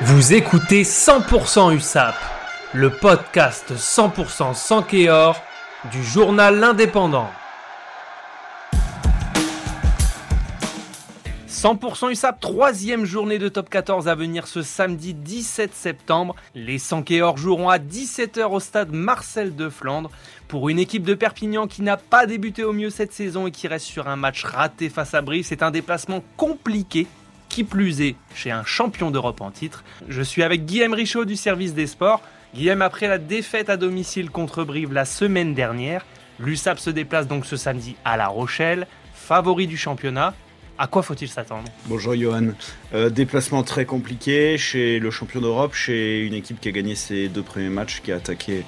Vous écoutez 100% USAP, le podcast 100% sans du journal L'Indépendant. 100% USAP, troisième journée de top 14 à venir ce samedi 17 septembre. Les Sankéors joueront à 17h au stade Marcel de Flandre pour une équipe de Perpignan qui n'a pas débuté au mieux cette saison et qui reste sur un match raté face à Brive. C'est un déplacement compliqué qui plus est chez un champion d'Europe en titre. Je suis avec Guillaume Richaud du service des sports. Guillaume, après la défaite à domicile contre Brive la semaine dernière, l'USAP se déplace donc ce samedi à La Rochelle, favori du championnat. À quoi faut-il s'attendre? Bonjour Johan. Euh, déplacement très compliqué chez le champion d'Europe, chez une équipe qui a gagné ses deux premiers matchs, qui a attaqué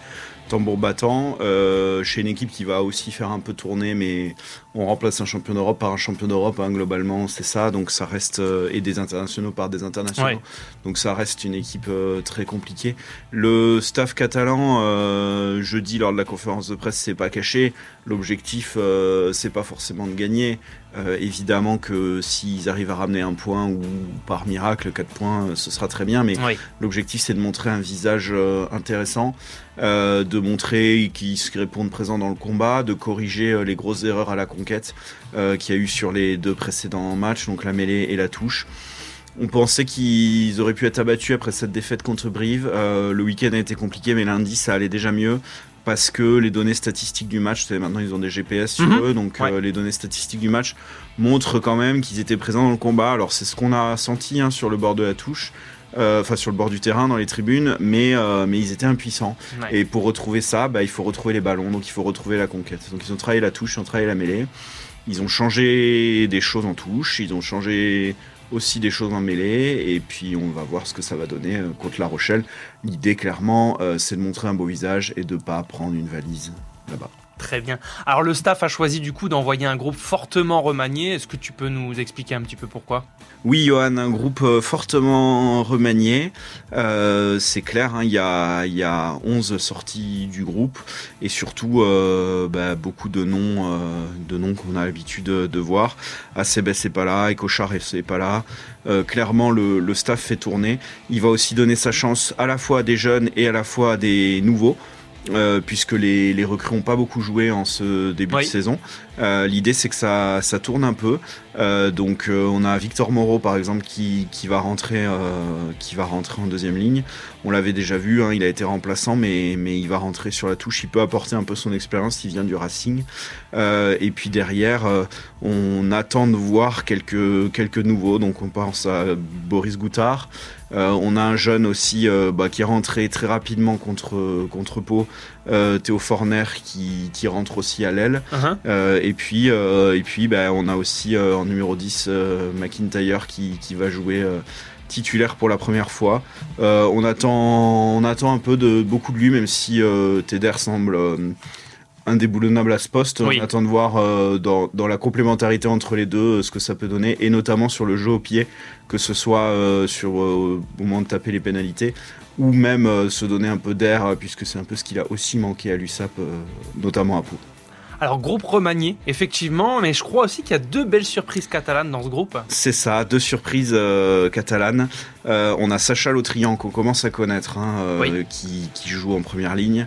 tambour battant, euh, chez une équipe qui va aussi faire un peu tourner, mais on remplace un champion d'Europe par un champion d'Europe, hein, globalement, c'est ça, donc ça reste, euh, et des internationaux par des internationaux, Ouais. donc ça reste une équipe euh, très compliquée. Le staff catalan, jeudi lors de la conférence de presse, c'est pas caché, l'objectif, c'est pas forcément de gagner, euh, évidemment que s'ils arrivent à ramener un point ou par miracle 4 points, euh, ce sera très bien, mais Oui. L'objectif, c'est de montrer un visage euh, intéressant, euh, de montrer qu'ils se répondent présents dans le combat, de corriger les grosses erreurs à la conquête qu'il y a eu sur les deux précédents matchs, donc la mêlée et la touche. On pensait qu'ils auraient pu être abattus après cette défaite contre Brive. Euh, le week-end a été compliqué, mais lundi, ça allait déjà mieux. Parce que les données statistiques du match, maintenant ils ont des GPS sur Mhm. eux, donc Ouais. euh, les données statistiques du match montrent quand même qu'ils étaient présents dans le combat. Alors c'est ce qu'on a senti hein, sur le bord de la touche, euh, enfin sur le bord du terrain, dans les tribunes, mais, euh, mais ils étaient impuissants. Ouais. Et pour retrouver ça, bah, il faut retrouver les ballons, donc il faut retrouver la conquête. Donc ils ont travaillé la touche, ils ont travaillé la mêlée. Ils ont changé des choses en touche, ils ont changé aussi des choses en mêlée, et puis on va voir ce que ça va donner euh, contre La Rochelle. L'idée, clairement, euh, c'est de montrer un beau visage et de pas prendre une valise là-bas. Très bien. Alors le staff a choisi du coup d'envoyer un groupe fortement remanié. Est-ce que tu peux nous expliquer un petit peu pourquoi? Oui, Johan, un groupe euh, fortement remanié. Euh, c'est clair, hein, il y, a, il y a 11 sorties du groupe et surtout euh, bah, beaucoup de noms, de noms qu'on a l'habitude de, voir. Acebes n'est pas là, Ecochard n'est pas là. Clairement, le staff fait tourner. Il va aussi donner sa chance à la fois à des jeunes et à la fois à des nouveaux. Euh, puisque les, les recrues n'ont pas beaucoup joué en ce début Oui. de saison. Euh, L'idée c'est que ça, ça tourne un peu. Euh, donc euh, on a Victor Moreau par exemple qui, qui va rentrer euh, qui va rentrer en deuxième ligne. On l'avait déjà vu, hein, il a été remplaçant, mais, mais il va rentrer sur la touche. Il peut apporter un peu son expérience. Il vient du Racing. Euh, et puis derrière, euh, on attend de voir quelques quelques nouveaux. Donc on pense à Boris Goutard. Euh, on a un jeune aussi euh, bah, qui est rentré très rapidement contre contre Pau, euh, Théo Forner qui, qui rentre aussi à l'aile. Uh-huh. Euh, et puis, euh, et puis bah, on a aussi euh, en numéro 10 euh, McIntyre qui, qui va jouer euh, titulaire pour la première fois. Euh, on, attend, on attend un peu de beaucoup de lui, même si euh, Teder semble euh, indéboulonnable à ce poste. Oui. On attend de voir euh, dans, dans la complémentarité entre les deux euh, ce que ça peut donner, et notamment sur le jeu au pied, que ce soit euh, sur, au moment de taper les pénalités ou même se donner un peu d'air, puisque c'est un peu ce qu'il a aussi manqué à l'USAP, notamment à Pau. Alors groupe remanié, effectivement, mais je crois aussi qu'il y a deux belles surprises catalanes dans ce groupe. C'est ça, deux surprises euh, catalanes. Euh, on a Sacha Lautrian qu'on commence à connaître, hein, euh, Oui. qui, qui joue en première ligne.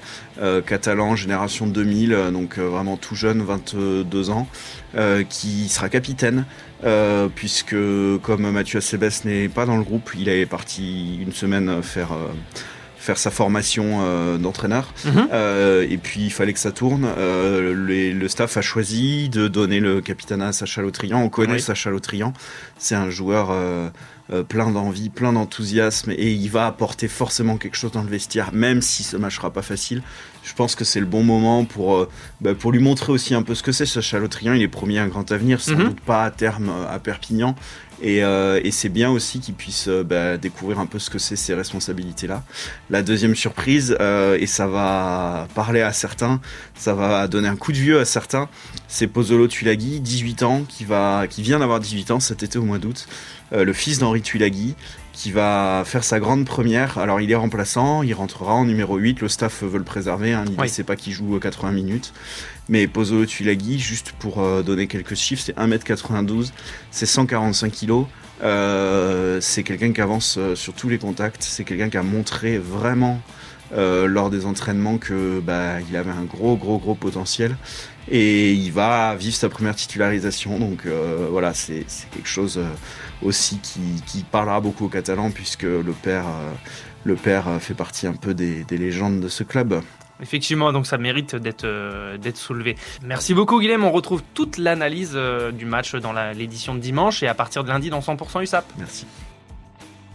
Catalan, génération 2000, euh, donc vraiment tout jeune, 22 ans, qui sera capitaine. puisque comme Mathieu Acebes n'est pas dans le groupe, il est parti une semaine faire faire sa formation euh, d'entraîneur. Mhm. Euh, et puis il fallait que ça tourne. Euh, les- le staff a choisi de donner le capitanat à Sacha Lautrian. On connaît Oui. Sacha Lautrian. C'est un joueur plein d'envie, plein d'enthousiasme et il va apporter forcément quelque chose dans le vestiaire, même si ce match sera pas facile. Je pense que c'est le bon moment pour, bah, pour lui montrer aussi un peu ce que c'est. Sacha Lautrian, il est promis à un grand avenir, sans Mhm. doute pas à terme à Perpignan. Et, euh, et c'est bien aussi qu'il puisse euh, bah, découvrir un peu ce que c'est ces responsabilités-là. La deuxième surprise, euh, et ça va parler à certains, ça va donner un coup de vieux à certains, c'est Pozzolo Tulagi, 18 ans, qui, va, qui vient d'avoir 18 ans cet été au mois d'août, le fils d'Henri Tulagi, qui va faire sa grande première. Alors il est remplaçant, il rentrera en numéro 8, le staff veut le préserver, hein, l'idée Oui. c'est pas qu'il joue 80 minutes. Mais Pozzolo Tulagi, juste pour euh, donner quelques chiffres, c'est 1m92, c'est 145 kg. c'est quelqu'un qui avance sur tous les contacts. C'est quelqu'un qui a montré vraiment lors des entraînements que bah, il avait un gros gros gros potentiel et il va vivre sa première titularisation. Donc voilà, c'est quelque chose aussi qui, qui, parlera beaucoup aux Catalans puisque le père, le père fait partie un peu des, des légendes de ce club. Effectivement, donc ça mérite d'être euh, soulevé. Merci beaucoup Guilhem, on retrouve toute l'analyse euh, du match dans l'édition de dimanche et à partir de lundi dans 100% USAP. Merci.